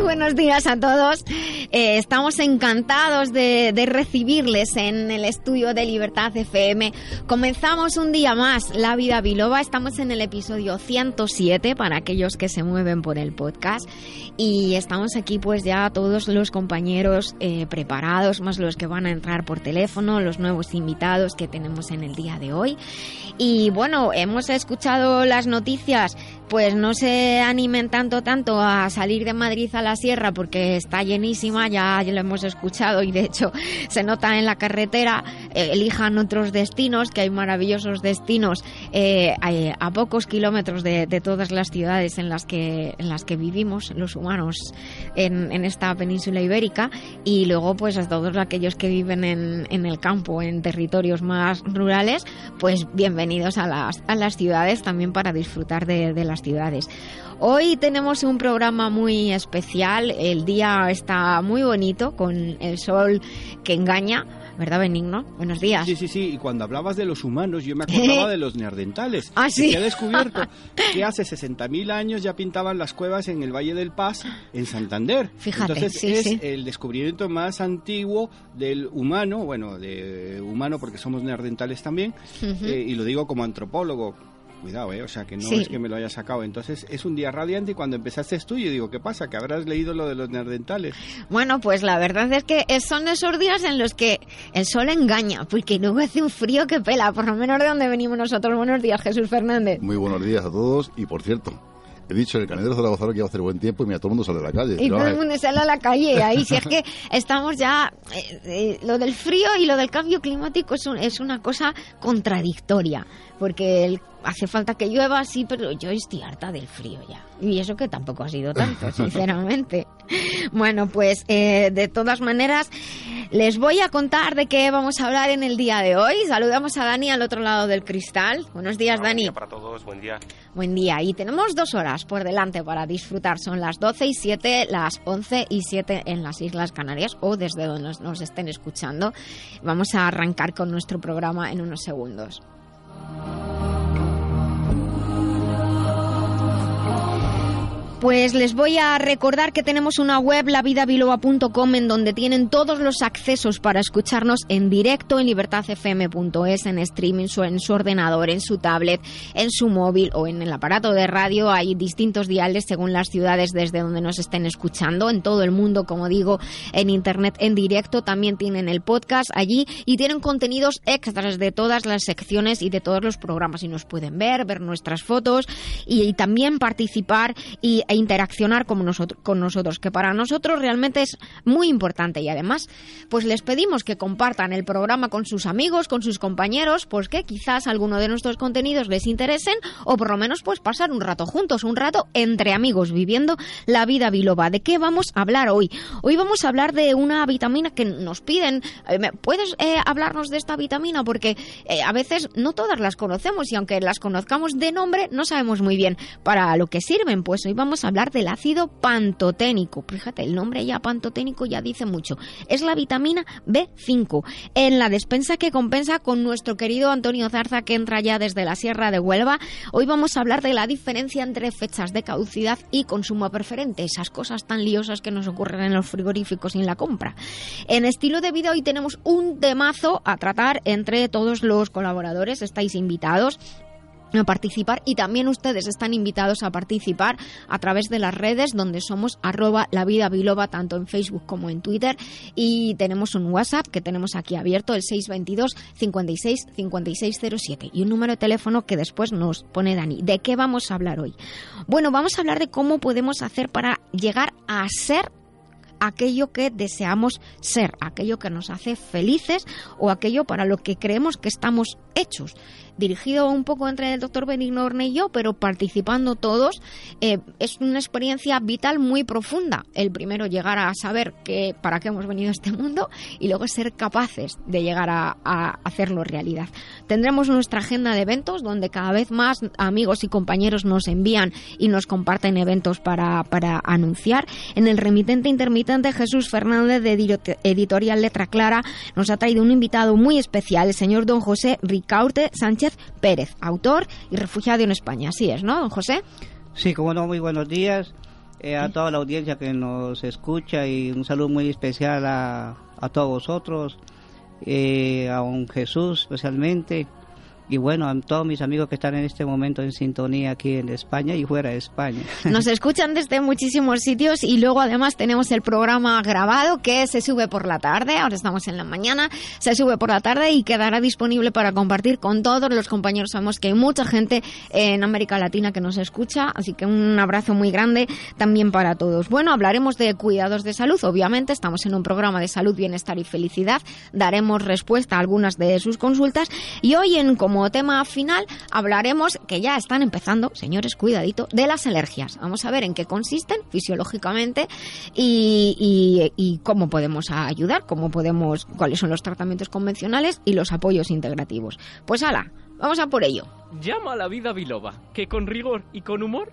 Buenos días a todos. Eh, estamos encantados de, de, recibirles en el estudio de Libertad FM. Comenzamos un día más La Vida Biloba. Estamos en el episodio 107 para aquellos que se mueven por el podcast. Y estamos aquí pues ya todos los compañeros eh, preparados, más los que van a entrar por teléfono, los nuevos invitados que tenemos en el día de hoy. Y bueno, hemos escuchado las noticias pues no se animen tanto, tanto a salir de Madrid a la sierra porque está llenísima, ya, lo hemos escuchado y de hecho se nota en la carretera, eh, elijan otros destinos, que hay maravillosos destinos eh, a, pocos kilómetros de, de, todas las ciudades en las que, en las que vivimos los humanos en, en esta península ibérica y luego pues a todos aquellos que viven en, en el campo, en territorios más rurales, pues bienvenidos a las, a las ciudades también para disfrutar de, de las ciudades. Hoy tenemos un programa muy especial, el día está muy bonito con el sol que engaña. ¿Verdad, Benigno? Buenos días. Sí, sí, sí. Y cuando hablabas de los humanos, yo me acordaba de los neandertales. Ah, sí. Que he descubierto que hace 60.000 años ya pintaban las cuevas en el Valle del Paz, en Santander. Fíjate, Entonces sí, es sí. el descubrimiento más antiguo del humano, bueno, de humano porque somos neandertales también, Uh -huh. eh, y lo digo como antropólogo. Cuidado, ¿eh? O sea, que no Sí. es que me lo haya sacado. Entonces, es un día radiante y cuando empezaste tú, yo digo, ¿qué pasa? Que habrás leído lo de los neandertales. Bueno, pues la verdad es que son esos días en los que el sol engaña, porque luego hace un frío que pela, por lo menos de donde venimos nosotros. Buenos días, Jesús Fernández. Muy buenos días a todos y por cierto, he dicho en el Canedero Zaragozano que iba a hacer buen tiempo y mira, todo el mundo sale a la calle. Y todo el mundo sale a la calle ahí. Si es que estamos ya. eh, eh, lo del frío y lo del cambio climático es, un- es una cosa contradictoria. Porque el- hace falta que llueva, sí, pero yo estoy harta del frío ya. Y eso que tampoco ha sido tanto, sinceramente. Bueno, pues eh, de todas maneras, les voy a contar de qué vamos a hablar en el día de hoy. Saludamos a Dani al otro lado del cristal. Buenos días, Buen Dani. día para todos, buen día. Buen día. Y tenemos dos horas por delante para disfrutar. Son las 12 y 7, las 11 y 7 en las Islas Canarias o desde donde nos, nos estén escuchando. Vamos a arrancar con nuestro programa en unos segundos. Pues les voy a recordar que tenemos una web, lavidabiloba.com, en donde tienen todos los accesos para escucharnos en directo en libertadfm.es, en streaming, en su ordenador, en su tablet, en su móvil o en el aparato de radio. Hay distintos diales según las ciudades desde donde nos estén escuchando. En todo el mundo, como digo, en internet en directo. También tienen el podcast allí y tienen contenidos extras de todas las secciones y de todos los programas. Y nos pueden ver, ver nuestras fotos y, y también participar y, e interaccionar con nosotros, con nosotros, que para nosotros realmente es muy importante. Y además, pues les pedimos que compartan el programa con sus amigos, con sus compañeros, pues que quizás alguno de nuestros contenidos les interesen o por lo menos pues pasar un rato juntos, un rato entre amigos, viviendo la vida biloba. ¿De qué vamos a hablar hoy? Hoy vamos a hablar de una vitamina que nos piden. Eh, ¿me- ¿Puedes eh, hablarnos de esta vitamina? Porque eh, a veces no todas las conocemos y aunque las conozcamos de nombre, no sabemos muy bien para lo que sirven. Pues hoy vamos a hablar del ácido pantoténico. Fíjate, el nombre ya pantoténico ya dice mucho. Es la vitamina B5 en la despensa que compensa con nuestro querido Antonio Zarza que entra ya desde la Sierra de Huelva. Hoy vamos a hablar de la diferencia entre fechas de caducidad y consumo preferente, esas cosas tan liosas que nos ocurren en los frigoríficos y en la compra. En estilo de vida hoy tenemos un temazo a tratar entre todos los colaboradores, estáis invitados a participar y también ustedes están invitados a participar a través de las redes donde somos arroba la vida biloba tanto en Facebook como en Twitter y tenemos un WhatsApp que tenemos aquí abierto el 622 56 5607 y un número de teléfono que después nos pone Dani. ¿De qué vamos a hablar hoy? Bueno, vamos a hablar de cómo podemos hacer para llegar a ser aquello que deseamos ser, aquello que nos hace felices o aquello para lo que creemos que estamos hechos dirigido un poco entre el doctor Benigno Orne y yo, pero participando todos, eh, es una experiencia vital muy profunda. El primero, llegar a saber que, para qué hemos venido a este mundo y luego ser capaces de llegar a, hacerlo realidad. Tendremos nuestra agenda de eventos donde cada vez más amigos y compañeros nos envían y nos comparten eventos para, para anunciar. En el remitente intermitente, Jesús Fernández de Editorial Letra Clara nos ha traído un invitado muy especial, el señor don José Ricaurte Sánchez Pérez, autor y refugiado en España. Así es, ¿no, don José? Sí, como no, muy buenos días eh, a toda la audiencia que nos escucha y un saludo muy especial a, a todos vosotros, eh, a un Jesús especialmente y bueno, a todos mis amigos que están en este momento en sintonía aquí en España y fuera de España. Nos escuchan desde muchísimos sitios y luego además tenemos el programa grabado que se sube por la tarde, ahora estamos en la mañana, se sube por la tarde y quedará disponible para compartir con todos los compañeros. Sabemos que hay mucha gente en América Latina que nos escucha, así que un abrazo muy grande también para todos. Bueno, hablaremos de cuidados de salud, obviamente estamos en un programa de salud, bienestar y felicidad, daremos respuesta a algunas de sus consultas y hoy en como como tema final hablaremos, que ya están empezando, señores, cuidadito, de las alergias. Vamos a ver en qué consisten fisiológicamente y, cómo podemos ayudar, cómo podemos, cuáles son los tratamientos convencionales y los apoyos integrativos. Pues ala, vamos a por ello. Llama a la vida biloba, que con rigor y con humor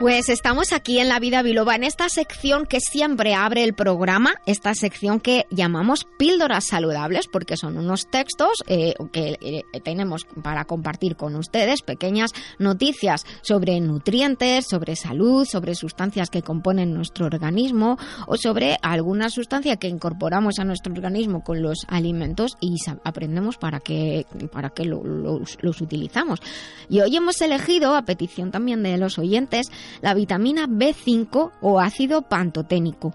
Pues estamos aquí en La Vida Biloba, en esta sección que siempre abre el programa, esta sección que llamamos píldoras saludables, porque son unos textos eh, que eh, tenemos para compartir con ustedes, pequeñas noticias sobre nutrientes, sobre salud, sobre sustancias que componen nuestro organismo o sobre alguna sustancia que incorporamos a nuestro organismo con los alimentos y aprendemos para qué, para qué los utilizamos. Y hoy hemos elegido, a petición también de los oyentes, la vitamina B5 o ácido pantoténico.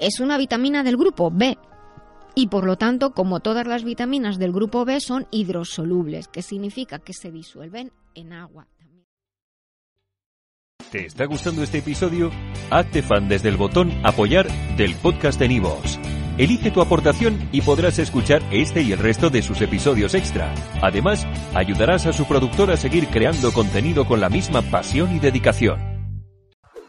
Es una vitamina del grupo B, y por lo tanto, como todas las vitaminas del grupo B, son hidrosolubles, que significa que se disuelven en agua. ¿Te está gustando este episodio? Hazte fan desde el botón apoyar del podcast de Nivos. Elige tu aportación y podrás escuchar este y el resto de sus episodios extra. Además, ayudarás a su productor a seguir creando contenido con la misma pasión y dedicación.